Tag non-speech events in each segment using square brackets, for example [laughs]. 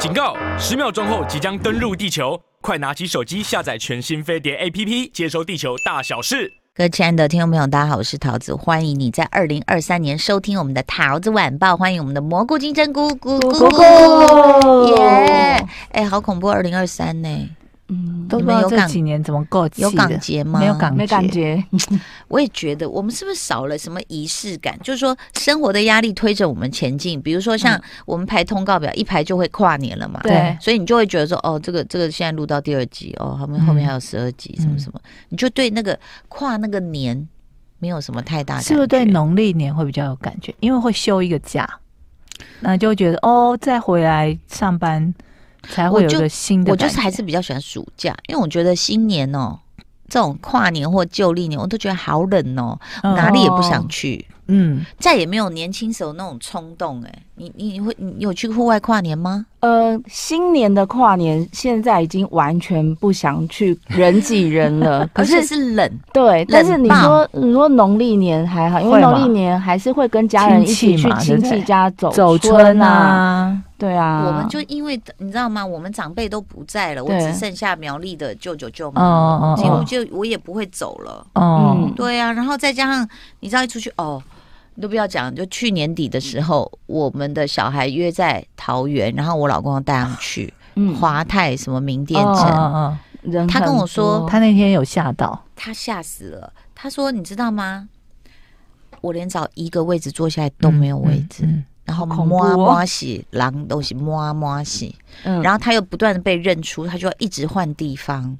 警告！十秒钟后即将登陆地球，快拿起手机下载全新飞碟 APP，接收地球大小事。各位亲爱的听众朋友，大家好，我是桃子，欢迎你在二零二三年收听我们的桃子晚报，欢迎我们的蘑菇金针菇菇菇菇，耶！哎，好恐怖，二零二三呢。嗯，都不知道这几年怎么过？有港节吗？没有港节，没感觉。我也觉得，我们是不是少了什么仪式感？就是说，生活的压力推着我们前进。比如说，像我们排通告表，一排就会跨年了嘛。对，所以你就会觉得说，哦，这个这个现在录到第二集，哦，后面后面还有十二集，什么什么，你就对那个跨那个年没有什么太大感觉。是不是对农历年会比较有感觉？因为会休一个假，那就觉得哦，再回来上班。才会有一个新的。我就是还是比较喜欢暑假，因为我觉得新年哦，这种跨年或旧历年，我都觉得好冷哦，哪里也不想去。嗯，再也没有年轻时候那种冲动。哎，你你你会你有去户外跨年吗？呃，新年的跨年现在已经完全不想去人挤人了，[laughs] 可是是冷。对，但是你说你说农历年还好，因为农历年还是会跟家人一起去亲戚家走走春啊。对啊，我们就因为你知道吗？我们长辈都不在了，我只剩下苗栗的舅舅舅妈，几乎就我也不会走了。嗯，对啊，然后再加上你知道一出去哦，你都不要讲，就去年底的时候，我们的小孩约在桃园，然后我老公要带他们去华泰什么名店城。他跟我说，他那天有吓到，他吓死了。他说你知道吗？我连找一个位置坐下来都没有位置。然后摸摸洗，狼东西摸摸洗，嗯，然后他又不断的被认出，他就要一直换地方。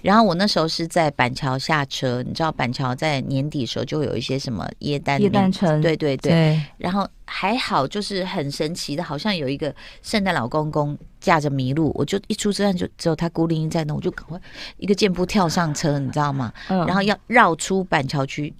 然后我那时候是在板桥下车，你知道板桥在年底的时候就有一些什么耶诞耶诞城，对对对。对然后还好，就是很神奇的，好像有一个圣诞老公公驾着麋鹿，我就一出车站就只有他孤零零在那，我就赶快一个箭步跳上车，你知道吗？嗯，然后要绕出板桥区。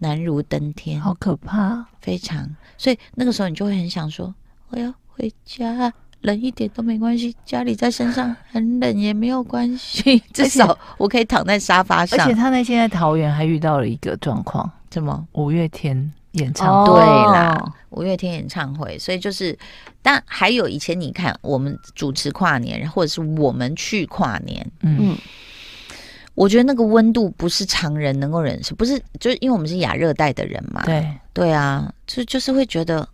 难如登天，好可怕，非常。所以那个时候你就会很想说，我要回家，冷一点都没关系，家里在身上很冷也没有关系，[laughs] 至少我可以躺在沙发上。而且他那天在桃园还遇到了一个状况，怎么？五月天演唱会。对啦，五月天演唱会，所以就是，但还有以前你看我们主持跨年，或者是我们去跨年，嗯。我觉得那个温度不是常人能够忍受，不是就是因为我们是亚热带的人嘛。对对啊，就就是会觉得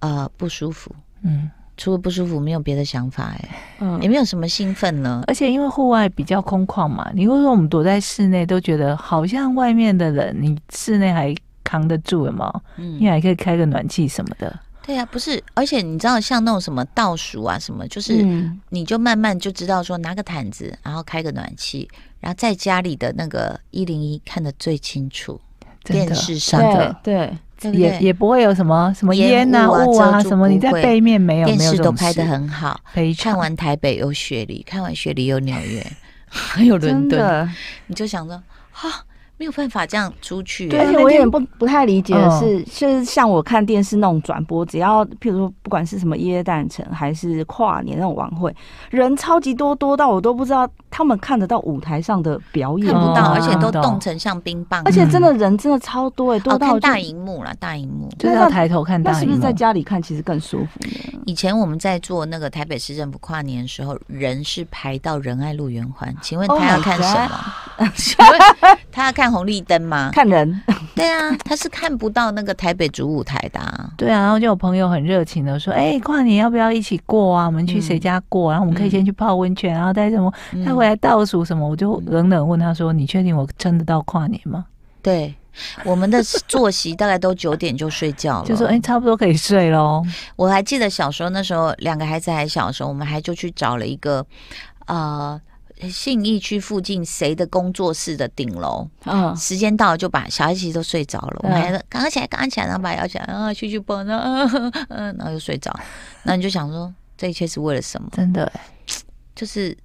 呃不舒服。嗯，除了不舒服没有别的想法哎。嗯，也没有什么兴奋呢。而且因为户外比较空旷嘛，你会说我们躲在室内都觉得好像外面的人，你室内还扛得住吗？嗯，你还可以开个暖气什么的。对啊，不是，而且你知道像那种什么倒数啊什么，就是你就慢慢就知道说拿个毯子，然后开个暖气。然后在家里的那个一零一看得最清楚，电视上的对，也也不会有什么什么烟啊雾啊什么，你在背面没有，电视都拍的很好。看完台北有雪梨，看完雪梨有纽约，[laughs] 还有伦敦，你就想着哈。没有办法这样出去，对，而且我有点不不太理解的是，就是像我看电视那种转播，只要譬如说不管是什么耶诞城还是跨年那种晚会，人超级多，多到我都不知道他们看得到舞台上的表演，看不到，而且都冻成像冰棒，而且真的人真的超多哎，多到大荧幕了，大荧幕，就是要抬头看大荧幕，那是不是在家里看其实更舒服呢？以前我们在做那个台北市政府跨年的时候，人是排到仁爱路圆环，请问他要看什么？[laughs] 请问他要看红绿灯吗？看人，对啊，他是看不到那个台北主舞台的啊。[laughs] 对啊，然后就有朋友很热情的说：“哎、欸，跨年要不要一起过啊？我们去谁家过？然后我们可以先去泡温泉，然后带什么？他回来倒数什么？”我就冷冷问他说：“你确定我撑得到跨年吗？”对，我们的作息大概都九点就睡觉了，就说：“哎、欸，差不多可以睡喽。”我还记得小时候那时候，两个孩子还小的时候，我们还就去找了一个呃。信义区附近谁的工作室的顶楼？嗯，时间到了就把小孩其实都睡着了，我们还说刚刚起来，刚刚起来，然后把摇起来啊，去去蹦，嗯 [laughs] 嗯，然后又睡着。那你就想说，这一切是为了什么？真的，就是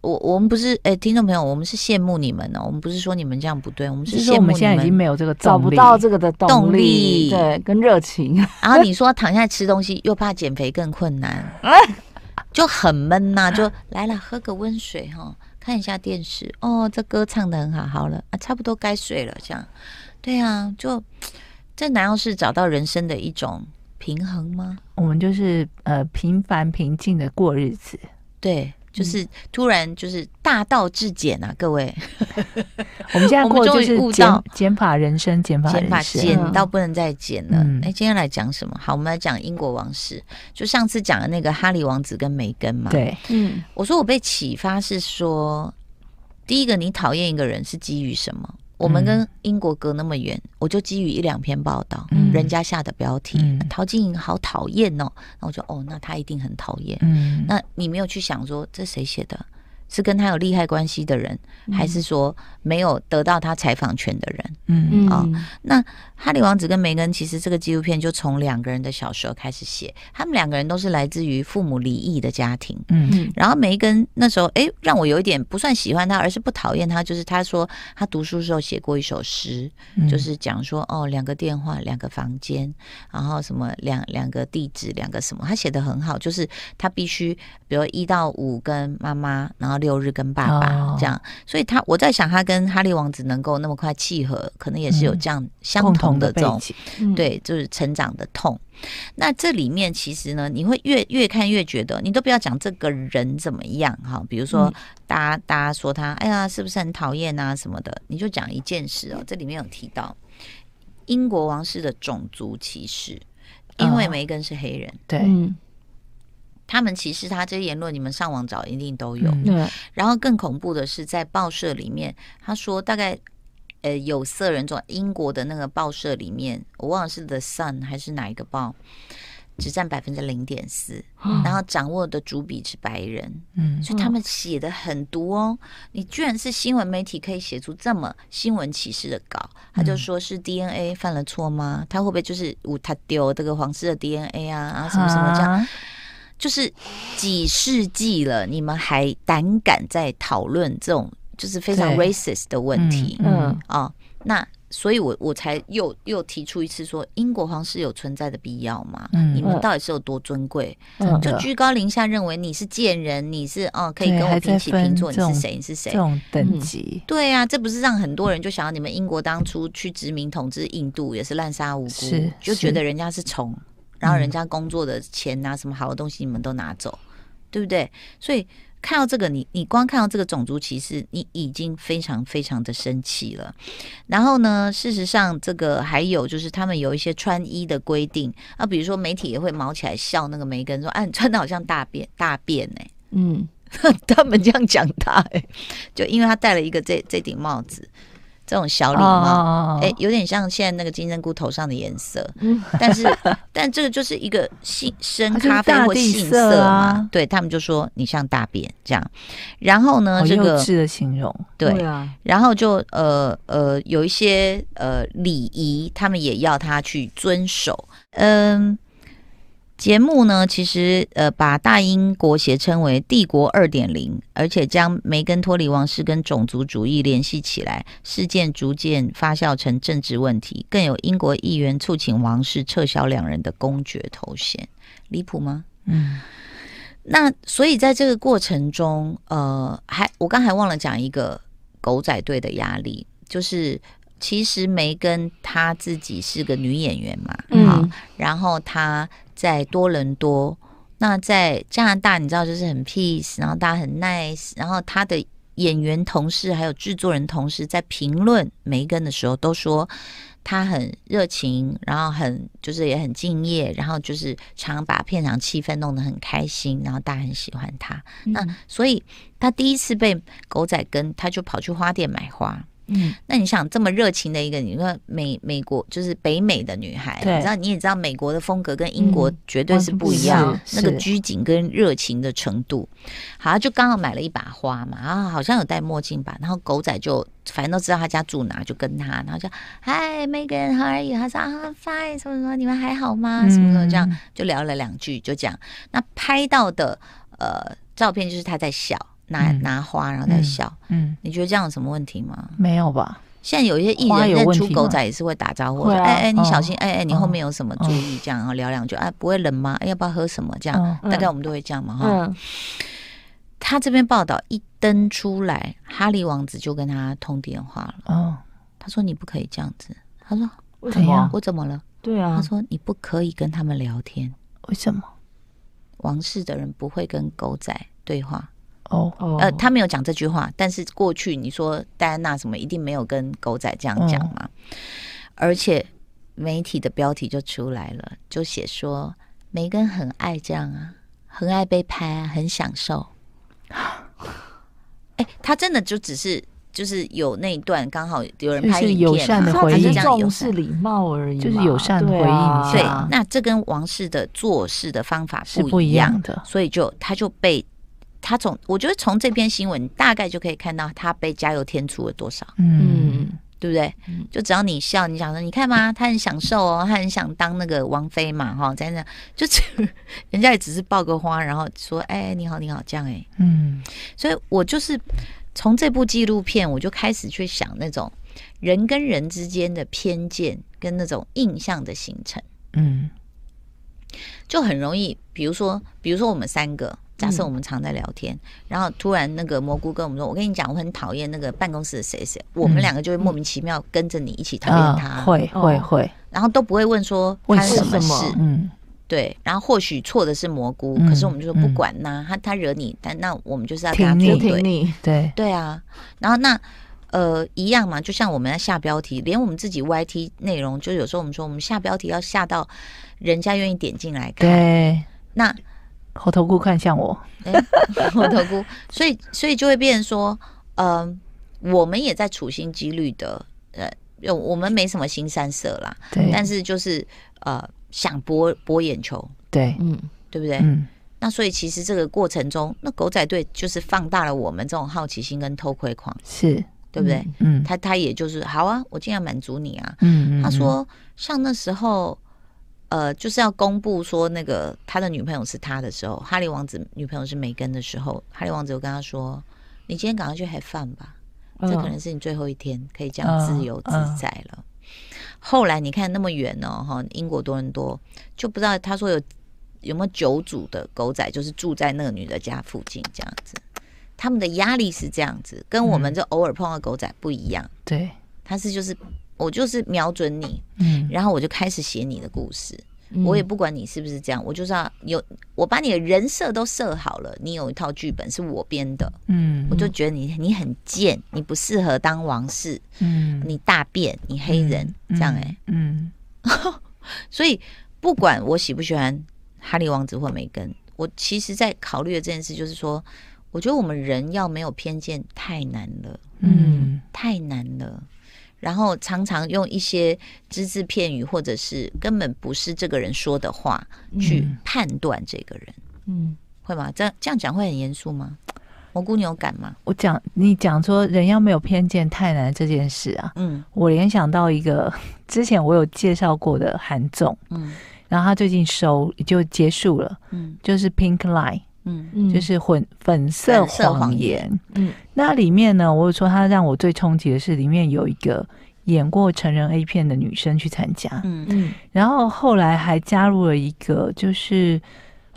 我我们不是哎，听众朋友，我们是羡慕你们呢。我们不是说你们这样不对，我们是羡慕你们。我们现在已经没有这个找不到这个的动力，对，跟热情。然后你说躺下来吃东西，又怕减肥更困难。[laughs] 就很闷呐、啊，[laughs] 就来了，喝个温水哈，看一下电视哦，这歌唱的很好，好了啊，差不多该睡了，这样，对啊，就这难道是找到人生的一种平衡吗？我们就是呃平凡平静的过日子，对。就是突然就是大道至简啊，各位，[laughs] 我们现在过就是减减法人生，减法人生，减到不能再减了。哎、嗯，今天来讲什么？好，我们来讲英国王室。就上次讲的那个哈利王子跟梅根嘛。对，嗯，我说我被启发是说，第一个你讨厌一个人是基于什么？我们跟英国隔那么远，我就基于一两篇报道，嗯、人家下的标题，嗯、陶晶莹好讨厌哦，然后我就哦，那他一定很讨厌。嗯，那你没有去想说这谁写的？是跟他有利害关系的人，还是说没有得到他采访权的人？嗯啊、哦，那哈利王子跟梅根其实这个纪录片就从两个人的小时候开始写，他们两个人都是来自于父母离异的家庭。嗯，然后梅根那时候哎，让我有一点不算喜欢他，而是不讨厌他，就是他说他读书时候写过一首诗，就是讲说哦，两个电话，两个房间，然后什么两两个地址，两个什么，他写的很好，就是他必须比如一到五跟妈妈，然后。六日跟爸爸这样，所以他我在想，他跟哈利王子能够那么快契合，可能也是有这样相同的这种，对，就是成长的痛。那这里面其实呢，你会越越看越觉得，你都不要讲这个人怎么样哈，比如说大家大家说他，哎呀，是不是很讨厌啊什么的，你就讲一件事哦，这里面有提到英国王室的种族歧视，因为梅根是黑人，对。他们歧视他这些言论，你们上网找一定都有。嗯、然后更恐怖的是，在报社里面，他说大概呃有色人种英国的那个报社里面，我忘了是 The Sun 还是哪一个报，只占百分之零点四，然后掌握的主笔是白人。嗯，所以他们写的很毒哦。你居然是新闻媒体可以写出这么新闻歧视的稿？他就说是 DNA 犯了错吗？他会不会就是误他丢这个皇室的 DNA 啊啊什么什么这样？就是几世纪了，你们还胆敢在讨论这种就是非常 racist 的问题？嗯啊、嗯哦，那所以我，我我才又又提出一次说，英国皇室有存在的必要吗？嗯、你们到底是有多尊贵？嗯、就居高临下认为你是贱人，你是哦可以跟我平起平坐，你是谁？你是谁？这种等级、嗯？对啊，这不是让很多人就想要你们英国当初去殖民统治印度也是滥杀无辜，就觉得人家是虫。然后人家工作的钱啊，什么好的东西你们都拿走，对不对？所以看到这个，你你光看到这个种族歧视，你已经非常非常的生气了。然后呢，事实上这个还有就是他们有一些穿衣的规定啊，比如说媒体也会毛起来笑那个梅根说：“啊，你穿的好像大便大便呢。”嗯，[laughs] 他们这样讲他，哎，就因为他戴了一个这这顶帽子。这种小礼帽，哎、oh. 欸，有点像现在那个金针菇头上的颜色，但是，[laughs] 但这个就是一个杏深咖啡或杏色嘛，啊、对他们就说你像大便这样。然后呢，这个幼稚的形容，对，对啊、然后就呃呃有一些呃礼仪，他们也要他去遵守，嗯。节目呢，其实呃，把大英国协称为帝国二点零，而且将梅根脱离王室跟种族主义联系起来，事件逐渐发酵成政治问题，更有英国议员促请王室撤销两人的公爵头衔，离谱吗？嗯，那所以在这个过程中，呃，还我刚才忘了讲一个狗仔队的压力，就是。其实梅根她自己是个女演员嘛，嗯、然后她在多伦多，那在加拿大你知道就是很 peace，然后大家很 nice，然后他的演员同事还有制作人同事在评论梅根的时候都说他很热情，然后很就是也很敬业，然后就是常把片场气氛弄得很开心，然后大家很喜欢他。嗯、那所以他第一次被狗仔跟，他就跑去花店买花。嗯，那你想这么热情的一个，你说美美国就是北美的女孩，你知道你也知道美国的风格跟英国绝对是不一样，嗯、那个拘谨跟热情的程度。好，就刚好买了一把花嘛，然后好像有戴墨镜吧，然后狗仔就反正都知道他家住哪，就跟他，然后就嗨，Megan，how are you？他说啊，fine，什么什么，你们还好吗？什么什么这样就聊了两句，就讲那拍到的呃照片就是他在笑。拿拿花，然后再笑。嗯，嗯，你觉得这样有什么问题吗？没有吧。现在有一些艺人认出狗仔也是会打招呼，说：“哎哎，你小心！哎哎，你后面有什么注意？”这样，然后聊两句。哎，不会冷吗？哎，要不要喝什么？这样，大概我们都会这样嘛。哈。他这边报道一登出来，哈利王子就跟他通电话了。哦，他说：“你不可以这样子。”他说：“为什么？我怎么了？”对啊，他说你不可以跟他们聊天，为什么？王室的人不会跟狗仔对话。哦，呃，他没有讲这句话，但是过去你说戴安娜什么一定没有跟狗仔这样讲嘛？哦、而且媒体的标题就出来了，就写说梅根很爱这样啊，很爱被拍啊，很享受。[gasps] 哎、欸，他真的就只是就是有那一段刚好有人拍影片，友善的回应，重视礼貌而已，就是友善回应一下。对，那这跟王室的做事的方法是不一样的，所以就他就被。他从我觉得从这篇新闻大概就可以看到他被加油添醋了多少，嗯，对不对？就只要你笑，你想说，你看嘛，他很享受哦，他很想当那个王妃嘛，哈，在那就 [laughs] 人家也只是抱个花，然后说，哎，你好，你好，这样哎，嗯，所以我就是从这部纪录片，我就开始去想那种人跟人之间的偏见跟那种印象的形成，嗯，就很容易，比如说，比如说我们三个。假设我们常在聊天，嗯、然后突然那个蘑菇跟我们说：“我跟你讲，我很讨厌那个办公室的谁谁。”我们两个就会莫名其妙跟着你一起讨厌他，嗯、会会会，然后都不会问说发生什么事。嗯，对。然后或许错的是蘑菇，嗯、可是我们就说不管呐、啊，他他惹你，但那我们就是要跟他作对。你对对啊。然后那呃一样嘛，就像我们要下标题，连我们自己 YT 内容，就有时候我们说我们下标题要下到人家愿意点进来看。对，那。猴头菇看向我，猴头菇，所以所以就会变成说，嗯、呃，我们也在处心积虑的，呃，我们没什么新三色啦，对，但是就是呃，想博博眼球，对，嗯，对不对？嗯，那所以其实这个过程中，那狗仔队就是放大了我们这种好奇心跟偷窥狂，是。对不对？嗯，他他也就是好啊，我尽量满足你啊，嗯，他说像那时候。呃，就是要公布说那个他的女朋友是他的时候，哈利王子女朋友是梅根的时候，哈利王子就跟他说：“你今天赶快去 have fun 吧，这可能是你最后一天可以这样自由自在了。”后来你看那么远哦，哈，英国多伦多就不知道他说有有没有九组的狗仔，就是住在那个女的家附近这样子，他们的压力是这样子，跟我们这偶尔碰到狗仔不一样。对，他是就是。我就是瞄准你，嗯，然后我就开始写你的故事。嗯、我也不管你是不是这样，我就是要有，我把你的人设都设好了。你有一套剧本是我编的，嗯，我就觉得你你很贱，你不适合当王室，嗯，你大便，你黑人，嗯、这样哎、欸，嗯，[laughs] 所以不管我喜不喜欢哈利王子或梅根，我其实在考虑的这件事就是说，我觉得我们人要没有偏见太难了，嗯，太难了。然后常常用一些只字片语，或者是根本不是这个人说的话去判断这个人，嗯，会吗？这样这样讲会很严肃吗？蘑菇，你有感吗？我讲你讲说人要没有偏见太难这件事啊，嗯，我联想到一个之前我有介绍过的韩总，嗯，然后他最近收就结束了，嗯，就是 Pink Lie。嗯，就是混粉色谎言。嗯，那里面呢，我有说他让我最冲击的是，里面有一个演过成人 A 片的女生去参加。嗯嗯，然后后来还加入了一个，就是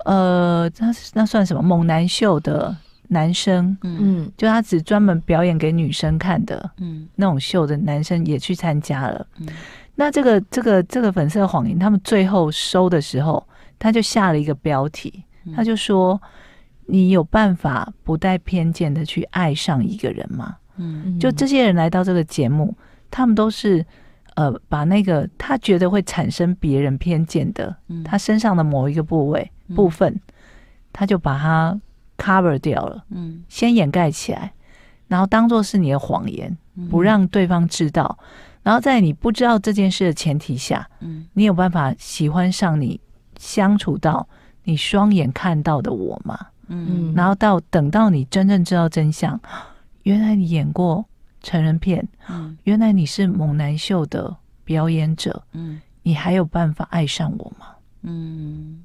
呃，那那算什么猛男秀的男生？嗯，就他只专门表演给女生看的，嗯，那种秀的男生也去参加了。嗯，那这个这个这个粉色谎言，他们最后收的时候，他就下了一个标题。他就说：“你有办法不带偏见的去爱上一个人吗？”嗯，就这些人来到这个节目，他们都是呃，把那个他觉得会产生别人偏见的，他身上的某一个部位部分，他就把它 cover 掉了，嗯，先掩盖起来，然后当做是你的谎言，不让对方知道，然后在你不知道这件事的前提下，嗯，你有办法喜欢上你相处到。你双眼看到的我吗？嗯，然后到等到你真正知道真相，原来你演过成人片，嗯，原来你是猛男秀的表演者，嗯，你还有办法爱上我吗？嗯，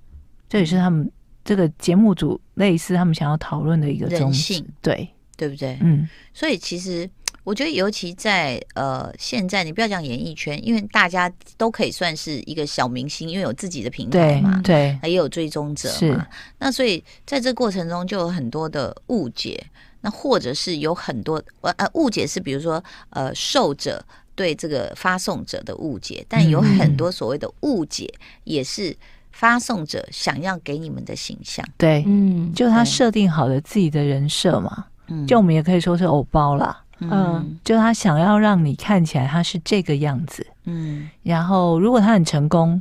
这也是他们这个节目组类似他们想要讨论的一个中性，对，对不对？嗯，所以其实。我觉得，尤其在呃现在，你不要讲演艺圈，因为大家都可以算是一个小明星，因为有自己的平台嘛，对，也有追踪者嘛。那所以在这过程中就有很多的误解，那或者是有很多呃呃误解是，比如说呃受者对这个发送者的误解，但有很多所谓的误解也是发送者想要给你们的形象。对，嗯，就他设定好了自己的人设嘛，嗯，就我们也可以说是偶包啦。嗯，就他想要让你看起来他是这个样子，嗯，然后如果他很成功，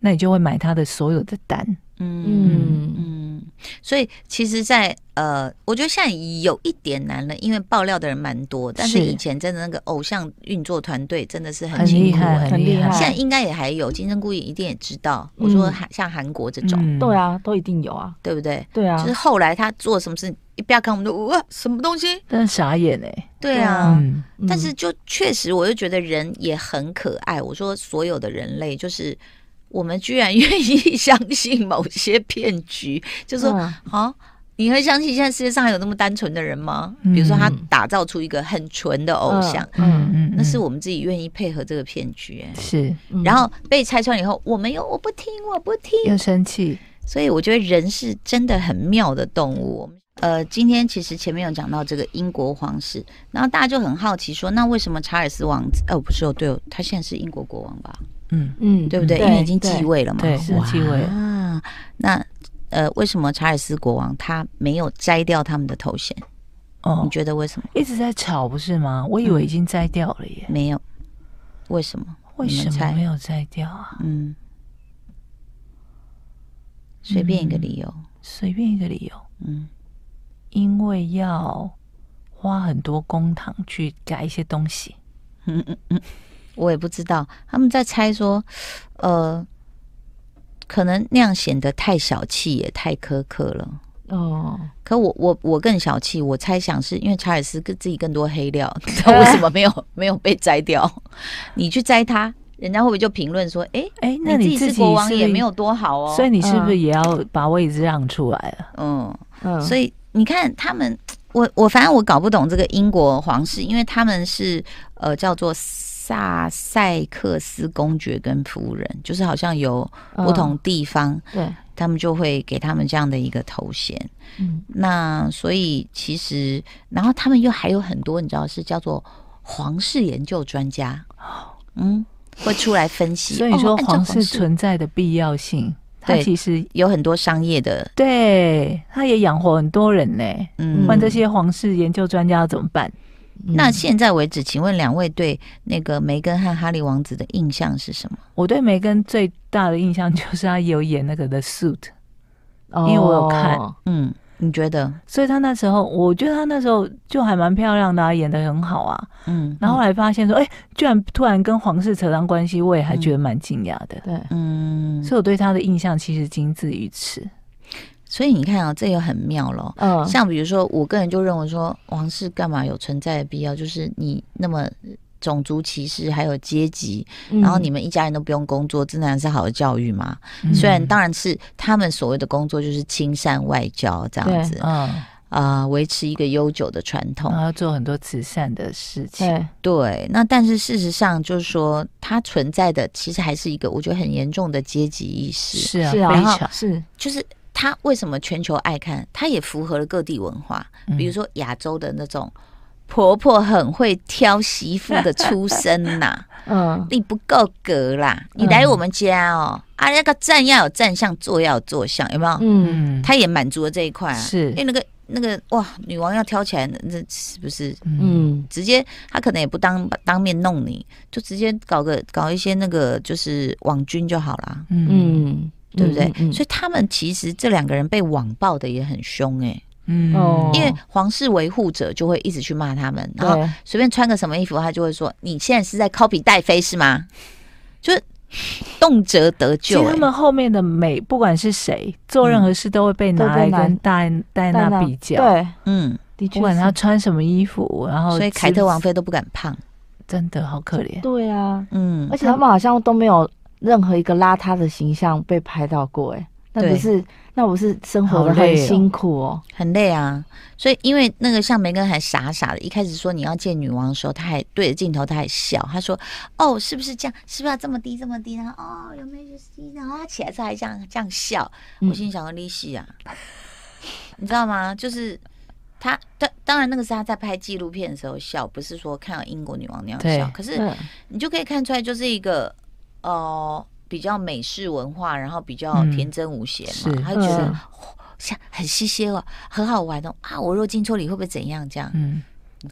那你就会买他的所有的单，嗯嗯。嗯，所以其实在，在呃，我觉得现在有一点难了，因为爆料的人蛮多，但是以前真的那个偶像运作团队真的是很厉害，很厉害。现在应该也还有，金针菇一定也知道。我说韩像韩国这种，对啊，都一定有啊，对不对？对啊，就是后来他做什么事，一不要看我们都哇，什么东西？真的傻眼哎。对啊，但是就确实，我就觉得人也很可爱。我说所有的人类就是。我们居然愿意相信某些骗局，就说好，你会相信现在世界上还有那么单纯的人吗？比如说他打造出一个很纯的偶像，嗯嗯，那是我们自己愿意配合这个骗局，是。然后被拆穿以后，我没有，我不听，我不听，又生气。所以我觉得人是真的很妙的动物。呃，今天其实前面有讲到这个英国皇室，然后大家就很好奇说，那为什么查尔斯王子？哦，不是哦，对哦，他现在是英国国王吧？嗯嗯，对不对？因为已经继位了嘛，对，是继位啊。那呃，为什么查尔斯国王他没有摘掉他们的头衔？哦，你觉得为什么？一直在吵不是吗？我以为已经摘掉了耶。没有，为什么？为什么没有摘掉啊？嗯，随便一个理由，随便一个理由。嗯，因为要花很多公帑去改一些东西。嗯嗯嗯。我也不知道，他们在猜说，呃，可能那样显得太小气，也太苛刻了。哦，可我我我更小气，我猜想是因为查尔斯跟自己更多黑料，你知道为什么没有没有被摘掉？你去摘他，人家会不会就评论说，哎、欸、哎，那你自己是国王也没有多好哦，所以你是不是也要把位置让出来了？嗯嗯，所以你看他们，我我反正我搞不懂这个英国皇室，因为他们是呃叫做。萨塞克斯公爵跟夫人，就是好像有不同地方，哦、对，他们就会给他们这样的一个头衔。嗯，那所以其实，然后他们又还有很多，你知道是叫做皇室研究专家，嗯，会出来分析。所以说皇室存在的必要性，哦、它其实有很多商业的，对，他也养活很多人呢。嗯，问这些皇室研究专家要怎么办？那现在为止，请问两位对那个梅根和哈利王子的印象是什么？我对梅根最大的印象就是他有演那个《The Suit》，因为我有看。嗯，你觉得？所以他那时候，我觉得他那时候就还蛮漂亮的啊，演的很好啊。嗯，然后后来发现说，哎，居然突然跟皇室扯上关系，我也还觉得蛮惊讶的。对，嗯，所以我对他的印象其实仅止于此。所以你看啊，这也很妙咯。嗯，像比如说，我个人就认为说，皇室干嘛有存在的必要？就是你那么种族歧视，还有阶级，然后你们一家人都不用工作，真的是好的教育嘛？嗯、虽然当然是他们所谓的工作就是亲善外交这样子，嗯啊，维持一个悠久的传统，然后做很多慈善的事情。对，对，那但是事实上就是说，它存在的其实还是一个我觉得很严重的阶级意识。是啊，然后，是就是。他为什么全球爱看？他也符合了各地文化，比如说亚洲的那种婆婆很会挑媳妇的出身呐。[laughs] 嗯，你不够格啦，你来我们家哦，啊，那个站要有站相，坐要有坐相，有没有？嗯，他也满足了这一块啊。是，因为那个那个哇，女王要挑起来，那是不是？嗯，直接他可能也不当当面弄你，就直接搞个搞一些那个就是网军就好啦。嗯。对不对？嗯嗯、所以他们其实这两个人被网暴的也很凶哎、欸，嗯，因为皇室维护者就会一直去骂他们，然后随便穿个什么衣服，他就会说：“你现在是在 copy 戴妃是吗？”就是动辄得咎、欸。其实他们后面的美不管是谁做任何事，都会被拿来跟戴戴娜比较。对，嗯，的确不管他穿什么衣服，然后所以凯特王妃都不敢胖，真的好可怜。对啊，嗯，而且他们好像都没有。任何一个邋遢的形象被拍到过，哎，那不是那不是生活的很辛苦哦，很累啊。所以因为那个像梅根还傻傻的，一开始说你要见女王的时候，他还对着镜头他还笑，他说：“哦，是不是这样？是不是要这么低这么低？”然后哦，有没有就是然后他起来之后还这样这样笑。我心想说利息啊，你知道吗？就是他当当然那个是他在拍纪录片的时候笑，不是说看到英国女王那样笑。可是你就可以看出来，就是一个呃比较美式文化，然后比较天真无邪嘛，嗯、他就觉得像很稀鲜哦，很好玩哦啊！我若进错里会不会怎样？这样嗯，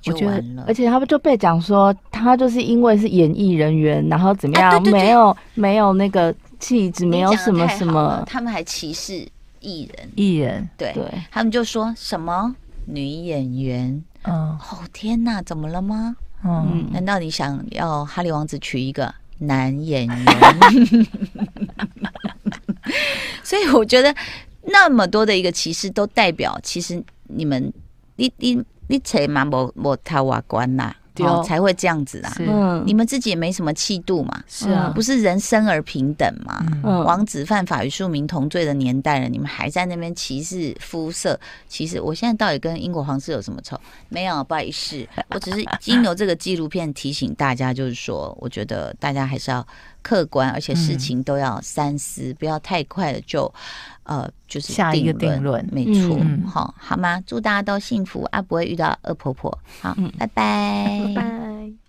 就完了。而且他们就被讲说，他就是因为是演艺人员，然后怎么样，啊、对对对没有没有那个气质，没有什么什么，他们还歧视艺人，艺人对，对他们就说什么。女演员，哦天哪，怎么了吗？嗯，难道你想要哈利王子娶一个男演员？[laughs] 所以我觉得那么多的一个歧视，都代表其实你们，你你你才嘛无无太瓦关呐。哦，才会这样子啊！嗯，你们自己也没什么气度嘛，是啊，不是人生而平等嘛？嗯，王子犯法与庶民同罪的年代了，你们还在那边歧视肤色？其实我现在到底跟英国皇室有什么仇？没有，不好意思，我只是经由这个纪录片提醒大家，就是说，我觉得大家还是要客观，而且事情都要三思，不要太快的就。呃，就是下一个定论，没错，好、嗯，好吗？祝大家都幸福啊，不会遇到恶婆婆。好，嗯、拜拜。拜拜。